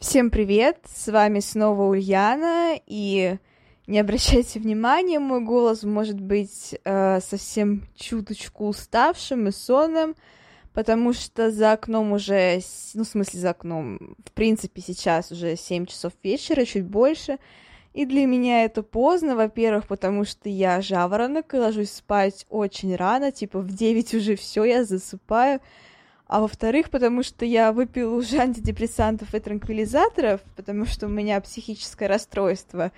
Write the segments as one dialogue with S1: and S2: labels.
S1: Всем привет! С вами снова Ульяна, и не обращайте внимания, мой голос может быть э, совсем чуточку уставшим и сонным, потому что за окном уже, ну, в смысле за окном, в принципе, сейчас уже 7 часов вечера, чуть больше, и для меня это поздно, во-первых, потому что я жаворонок и ложусь спать очень рано, типа в 9 уже все, я засыпаю, а во-вторых, потому что я выпила уже антидепрессантов и транквилизаторов, потому что у меня психическое расстройство.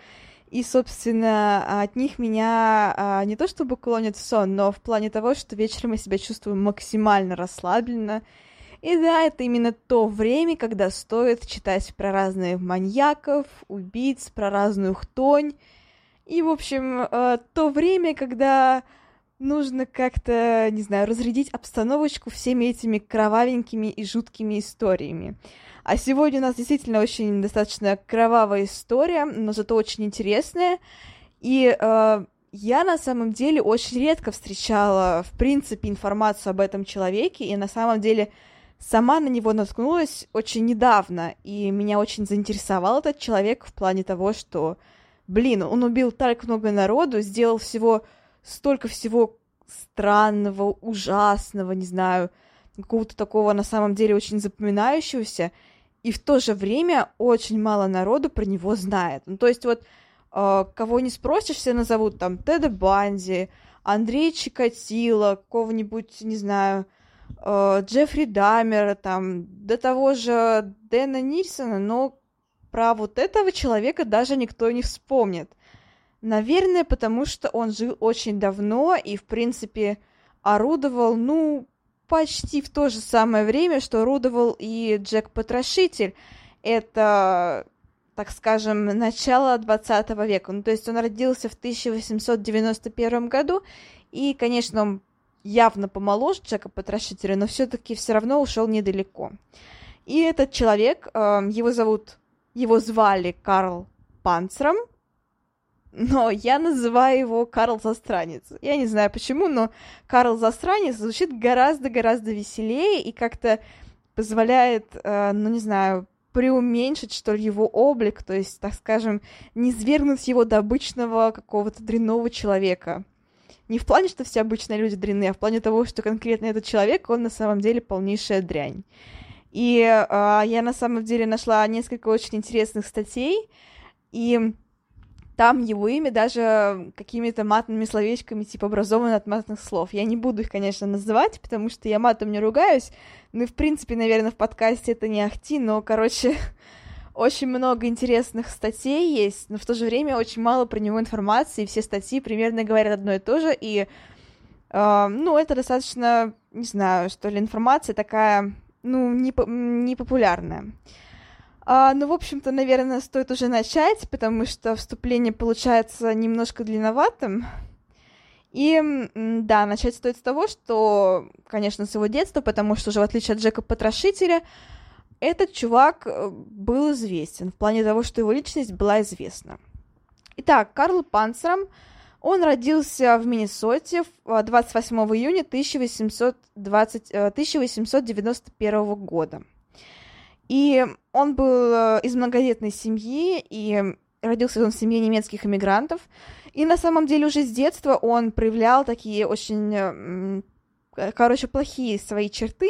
S1: И, собственно, от них меня а, не то чтобы клонит в сон, но в плане того, что вечером я себя чувствую максимально расслабленно. И да, это именно то время, когда стоит читать про разных маньяков, убийц, про разную хтонь. И, в общем, э, то время, когда нужно как-то, не знаю, разрядить обстановочку всеми этими кровавенькими и жуткими историями. А сегодня у нас действительно очень достаточно кровавая история, но зато очень интересная. И э, я на самом деле очень редко встречала, в принципе, информацию об этом человеке, и на самом деле сама на него наткнулась очень недавно, и меня очень заинтересовал этот человек в плане того, что, блин, он убил так много народу, сделал всего столько всего странного, ужасного, не знаю, какого-то такого на самом деле очень запоминающегося, и в то же время очень мало народу про него знает. Ну, то есть вот э, кого не спросишь, все назовут там Теда Банди, Андрей Чикатило, какого-нибудь, не знаю, э, Джеффри Дамера, там, до того же Дэна Нильсона, но про вот этого человека даже никто не вспомнит. Наверное, потому что он жил очень давно и, в принципе, орудовал, ну, почти в то же самое время, что орудовал и Джек Потрошитель. Это, так скажем, начало 20 века. Ну, то есть он родился в 1891 году, и, конечно, он явно помоложе Джека Потрошителя, но все-таки все равно ушел недалеко. И этот человек, э, его зовут, его звали Карл Панцером, но я называю его Карл Застранец. Я не знаю почему, но Карл Застранец звучит гораздо-гораздо веселее и как-то позволяет, э, ну не знаю, преуменьшить, что ли, его облик, то есть, так скажем, не свергнуть его до обычного какого-то дрянного человека. Не в плане, что все обычные люди дрянные, а в плане того, что конкретно этот человек, он на самом деле полнейшая дрянь. И э, я на самом деле нашла несколько очень интересных статей, и там его имя даже какими-то матными словечками, типа образовано от матных слов. Я не буду их, конечно, называть, потому что я матом не ругаюсь. Ну и, в принципе, наверное, в подкасте это не ахти, но, короче, очень много интересных статей есть, но в то же время очень мало про него информации, все статьи примерно говорят одно и то же, и, э, ну, это достаточно, не знаю, что ли, информация такая, ну, не, не популярная. А, ну, в общем-то, наверное, стоит уже начать, потому что вступление получается немножко длинноватым. И да, начать стоит с того, что, конечно, с его детства, потому что уже в отличие от Джека Потрошителя, этот чувак э, был известен в плане того, что его личность была известна. Итак, Карл Панцером, он родился в Миннесоте 28 июня 1820, 1891 э, года. И он был э, из многодетной семьи, и родился он в семье немецких иммигрантов. И на самом деле уже с детства он проявлял такие очень, э, короче, плохие свои черты,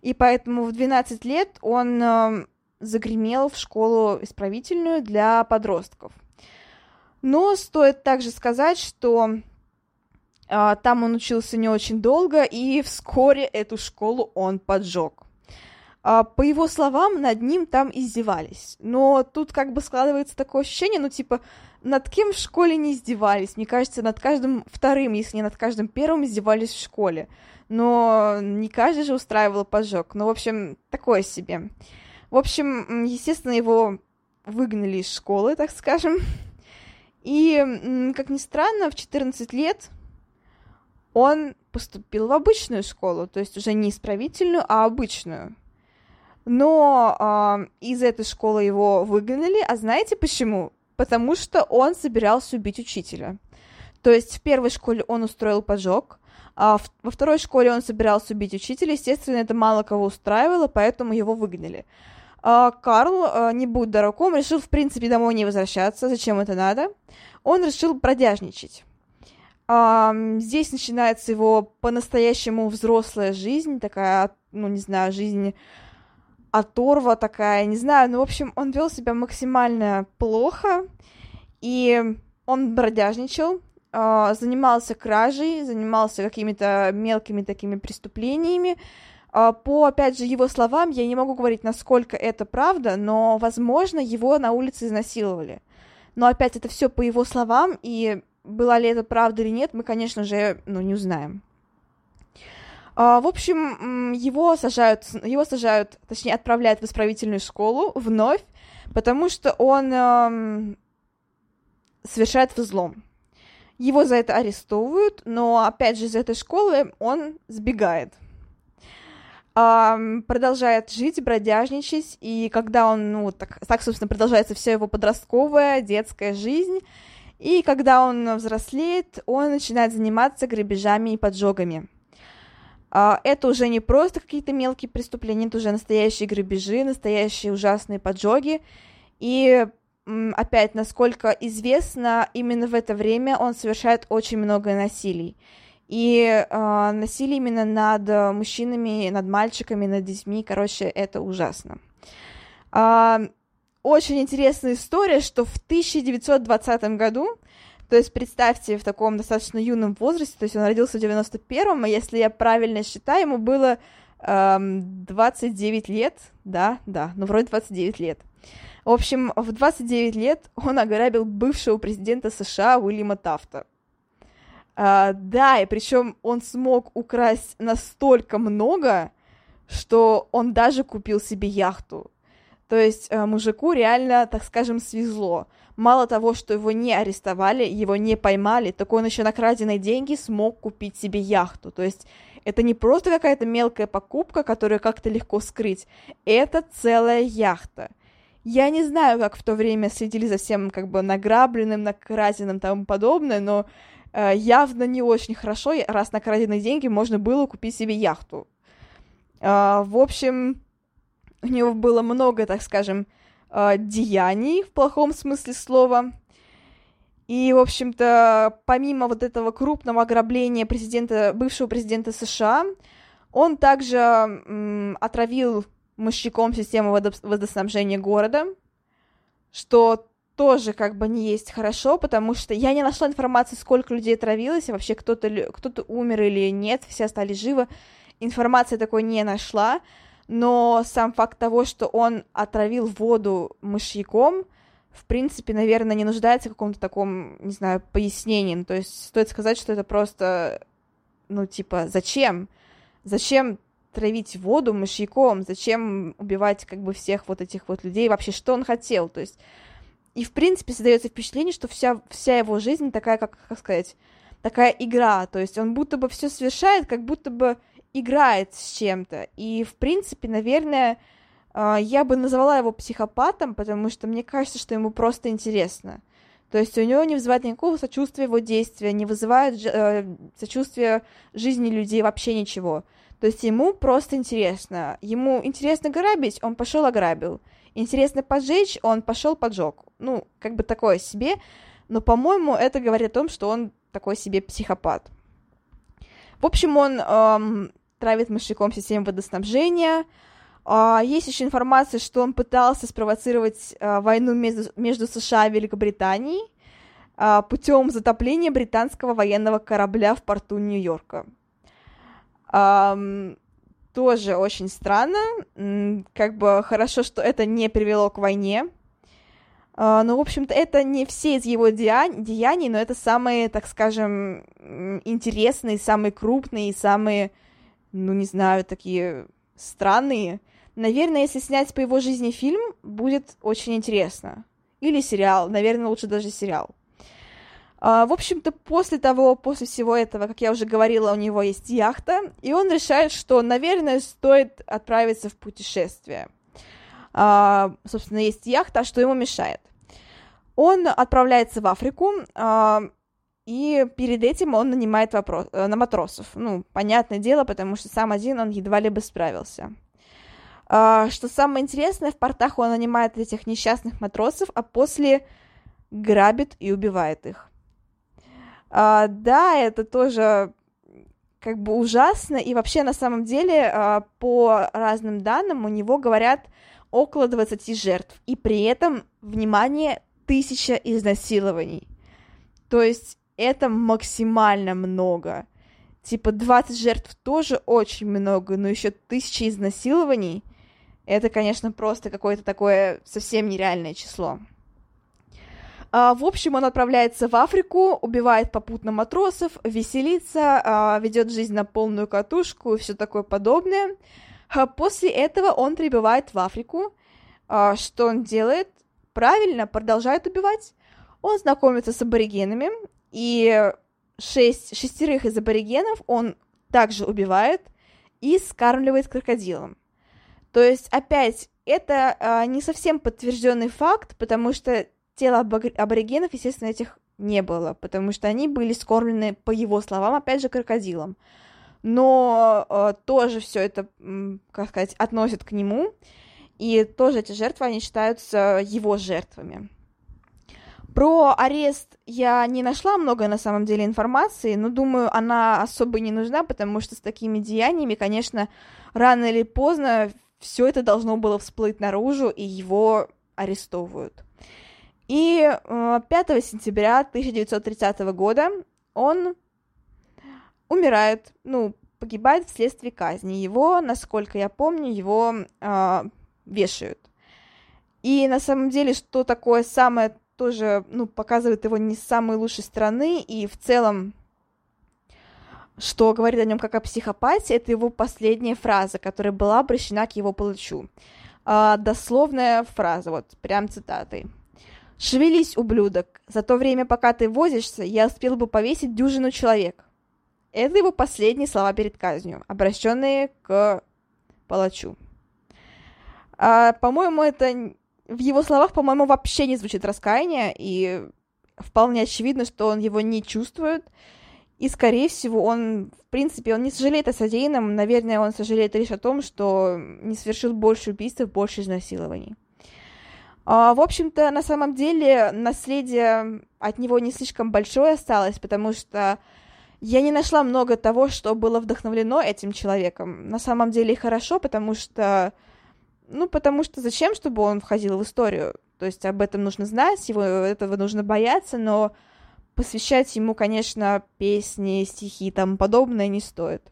S1: и поэтому в 12 лет он э, загремел в школу исправительную для подростков. Но стоит также сказать, что там он учился не очень долго, и вскоре эту школу он поджег. А, по его словам, над ним там издевались. Но тут как бы складывается такое ощущение, ну, типа, над кем в школе не издевались? Мне кажется, над каждым вторым, если не над каждым первым, издевались в школе. Но не каждый же устраивал поджог. Ну, в общем, такое себе. В общем, естественно, его выгнали из школы, так скажем. И, как ни странно, в 14 лет он поступил в обычную школу, то есть уже не исправительную, а обычную. Но э, из этой школы его выгнали, а знаете почему? Потому что он собирался убить учителя. То есть в первой школе он устроил поджог, а в, во второй школе он собирался убить учителя. Естественно, это мало кого устраивало, поэтому его выгнали. А Карл, а, не будь дураком, решил, в принципе, домой не возвращаться. Зачем это надо? Он решил продяжничать. Здесь начинается его по-настоящему взрослая жизнь, такая, ну, не знаю, жизнь оторва такая, не знаю, ну, в общем, он вел себя максимально плохо, и он бродяжничал, э, занимался кражей, занимался какими-то мелкими такими преступлениями. Э, по, опять же, его словам, я не могу говорить, насколько это правда, но, возможно, его на улице изнасиловали. Но, опять, это все по его словам, и была ли это правда или нет, мы, конечно же, ну, не узнаем. А, в общем, его сажают, его сажают, точнее, отправляют в исправительную школу вновь, потому что он эм, совершает взлом. Его за это арестовывают, но, опять же, из этой школы он сбегает. Um, продолжает жить, бродяжничать, и когда он, ну, так, так, собственно, продолжается вся его подростковая, детская жизнь, и когда он взрослеет, он начинает заниматься грабежами и поджогами. А, это уже не просто какие-то мелкие преступления, это уже настоящие грабежи, настоящие ужасные поджоги. И опять, насколько известно, именно в это время он совершает очень много насилий. И э, насилие именно над мужчинами, над мальчиками, над детьми, короче, это ужасно. Э, очень интересная история, что в 1920 году то есть представьте, в таком достаточно юном возрасте, то есть он родился в 91-м, а если я правильно считаю, ему было эм, 29 лет, да, да, ну вроде 29 лет. В общем, в 29 лет он ограбил бывшего президента США Уильяма Тафта. Uh, да, и причем он смог украсть настолько много, что он даже купил себе яхту. То есть uh, мужику реально, так скажем, свезло мало того, что его не арестовали, его не поймали, так он еще на краденые деньги смог купить себе яхту. То есть это не просто какая-то мелкая покупка, которую как-то легко скрыть, это целая яхта. Я не знаю, как в то время следили за всем как бы награбленным, накраденным и тому подобное, но э, явно не очень хорошо, раз на краденые деньги можно было купить себе яхту. Э, в общем, у него было много, так скажем, э, деяний в плохом смысле слова. И, в общем-то, помимо вот этого крупного ограбления президента, бывшего президента США, он также м, отравил мощником систему водо- водоснабжения города, что тоже как бы не есть хорошо, потому что я не нашла информации, сколько людей отравилось, и вообще кто-то кто умер или нет, все остались живы. Информации такой не нашла но сам факт того, что он отравил воду мышьяком, в принципе, наверное, не нуждается в каком-то таком, не знаю, пояснении. Ну, то есть стоит сказать, что это просто, ну, типа, зачем? Зачем травить воду мышьяком? Зачем убивать, как бы, всех вот этих вот людей? Вообще, что он хотел? То есть, и, в принципе, создается впечатление, что вся, вся его жизнь такая, как, как сказать, такая игра. То есть он будто бы все совершает, как будто бы играет с чем-то. И, в принципе, наверное, а, я бы назвала его психопатом, потому что мне кажется, что ему просто интересно. То есть у него не вызывает никакого сочувствия его действия, не вызывает э, сочувствия жизни людей, вообще ничего. То есть ему просто интересно. Ему интересно грабить, он пошел ограбил. Интересно поджечь, он пошел поджег. Ну, как бы такое себе. Но, по-моему, это говорит о том, что он такой себе психопат. В общем, он эм, травит мышьяком систему водоснабжения. Э, есть еще информация, что он пытался спровоцировать э, войну между, между США и Великобританией э, путем затопления британского военного корабля в порту Нью-Йорка. Тоже очень странно. Как бы хорошо, что это не привело к войне. Uh, ну, в общем-то, это не все из его деяний, но это самые, так скажем, интересные, самые крупные, самые, ну, не знаю, такие странные. Наверное, если снять по его жизни фильм, будет очень интересно. Или сериал, наверное, лучше даже сериал. Uh, в общем-то, после того, после всего этого, как я уже говорила, у него есть яхта, и он решает, что, наверное, стоит отправиться в путешествие. Uh, собственно, есть яхта, а что ему мешает? Он отправляется в Африку, э, и перед этим он нанимает вопрос, э, на матросов. Ну, понятное дело, потому что сам один он едва ли бы справился. Э, что самое интересное, в портах он нанимает этих несчастных матросов, а после грабит и убивает их. Э, да, это тоже как бы ужасно, и вообще на самом деле э, по разным данным у него говорят около 20 жертв, и при этом, внимание, тысяча изнасилований. То есть это максимально много. Типа 20 жертв тоже очень много, но еще тысяча изнасилований. Это, конечно, просто какое-то такое совсем нереальное число. А, в общем, он отправляется в Африку, убивает попутно матросов, веселится, а, ведет жизнь на полную катушку и все такое подобное. А после этого он прибывает в Африку. А, что он делает? правильно продолжает убивать. Он знакомится с аборигенами, и шесть, шестерых из аборигенов он также убивает и скармливает крокодилом. То есть, опять, это а, не совсем подтвержденный факт, потому что тела аборигенов, естественно, этих не было, потому что они были скормлены, по его словам, опять же, крокодилом. Но э, тоже все это, как сказать, относят к нему. И тоже эти жертвы, они считаются его жертвами. Про арест я не нашла много на самом деле информации, но думаю, она особо не нужна, потому что с такими деяниями, конечно, рано или поздно все это должно было всплыть наружу, и его арестовывают. И 5 э, сентября 1930 года он умирает, ну, погибает вследствие казни. Его, насколько я помню, его э, вешают. И на самом деле, что такое самое тоже, ну, показывает его не с самой лучшей стороны, и в целом, что говорит о нем как о психопате, это его последняя фраза, которая была обращена к его палачу. А, дословная фраза, вот, прям цитатой. «Шевелись, ублюдок, за то время, пока ты возишься, я успел бы повесить дюжину человек». Это его последние слова перед казнью, обращенные к палачу. А, по-моему, это в его словах, по-моему, вообще не звучит раскаяние, и вполне очевидно, что он его не чувствует. И, скорее всего, он, в принципе, он не сожалеет о содеянном. Наверное, он сожалеет лишь о том, что не совершил больше убийств, больше изнасилований. А, в общем-то, на самом деле, наследие от него не слишком большое осталось, потому что я не нашла много того, что было вдохновлено этим человеком. На самом деле хорошо, потому что ну, потому что зачем, чтобы он входил в историю? То есть об этом нужно знать, его этого нужно бояться, но посвящать ему, конечно, песни, стихи и тому подобное не стоит.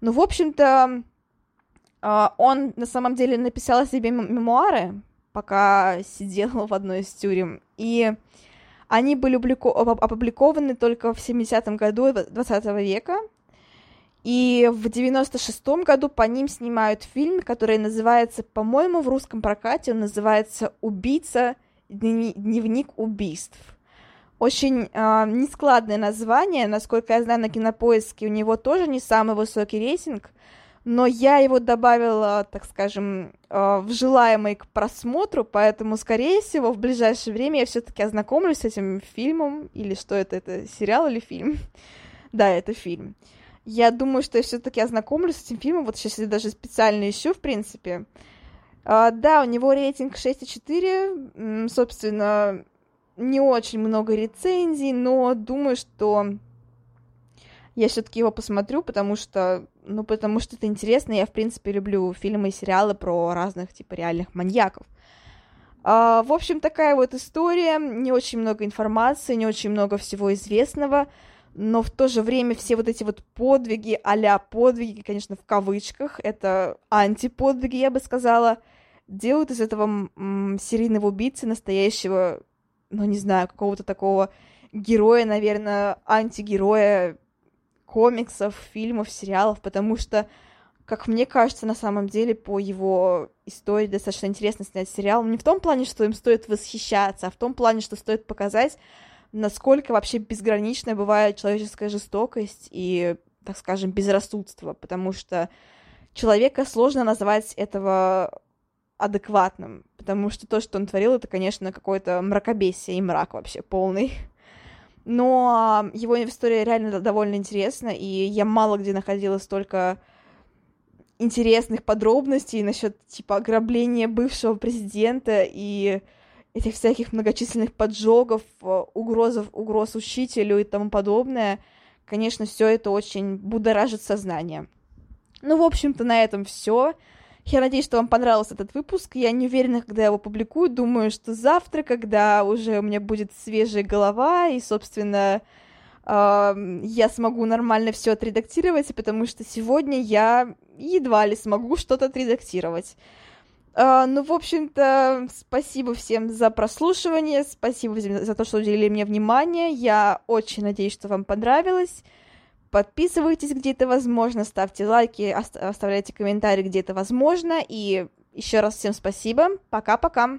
S1: Ну, в общем-то, а, он на самом деле написал о себе мемуары, пока сидел в одной из тюрем, и они были опубликованы только в 70-м году 20 века, и в 96-м году по ним снимают фильм, который называется, по-моему, в русском прокате он называется «Убийца. Дневник убийств». Очень э, нескладное название, насколько я знаю, на кинопоиске у него тоже не самый высокий рейтинг, но я его добавила, так скажем, э, в желаемый к просмотру, поэтому, скорее всего, в ближайшее время я все-таки ознакомлюсь с этим фильмом, или что это, это сериал или фильм? да, это фильм. Я думаю, что я все-таки ознакомлюсь с этим фильмом. Вот сейчас я даже специально ищу, в принципе. А, да, у него рейтинг 6,4. Собственно, не очень много рецензий, но думаю, что я все-таки его посмотрю, потому что, ну, потому что это интересно. Я, в принципе, люблю фильмы и сериалы про разных, типа, реальных маньяков. А, в общем, такая вот история. Не очень много информации, не очень много всего известного. Но в то же время все вот эти вот подвиги, а подвиги, конечно, в кавычках, это антиподвиги, я бы сказала, делают из этого серийного убийцы настоящего, ну, не знаю, какого-то такого героя, наверное, антигероя комиксов, фильмов, сериалов, потому что, как мне кажется, на самом деле, по его истории достаточно интересно снять сериал. Не в том плане, что им стоит восхищаться, а в том плане, что стоит показать, насколько вообще безграничная бывает человеческая жестокость и, так скажем, безрассудство, потому что человека сложно назвать этого адекватным, потому что то, что он творил, это, конечно, какое-то мракобесие и мрак вообще полный. Но его история реально довольно интересна, и я мало где находила столько интересных подробностей насчет типа ограбления бывшего президента и этих всяких многочисленных поджогов, угрозов, угроз учителю и тому подобное. Конечно, все это очень будоражит сознание. Ну, в общем-то, на этом все. Я надеюсь, что вам понравился этот выпуск. Я не уверена, когда я его публикую. Думаю, что завтра, когда уже у меня будет свежая голова, и, собственно, э, я смогу нормально все отредактировать, потому что сегодня я едва ли смогу что-то отредактировать. Uh, ну, в общем-то, спасибо всем за прослушивание, спасибо за то, что уделили мне внимание. Я очень надеюсь, что вам понравилось. Подписывайтесь, где это возможно, ставьте лайки, оставляйте комментарии, где это возможно. И еще раз всем спасибо. Пока-пока.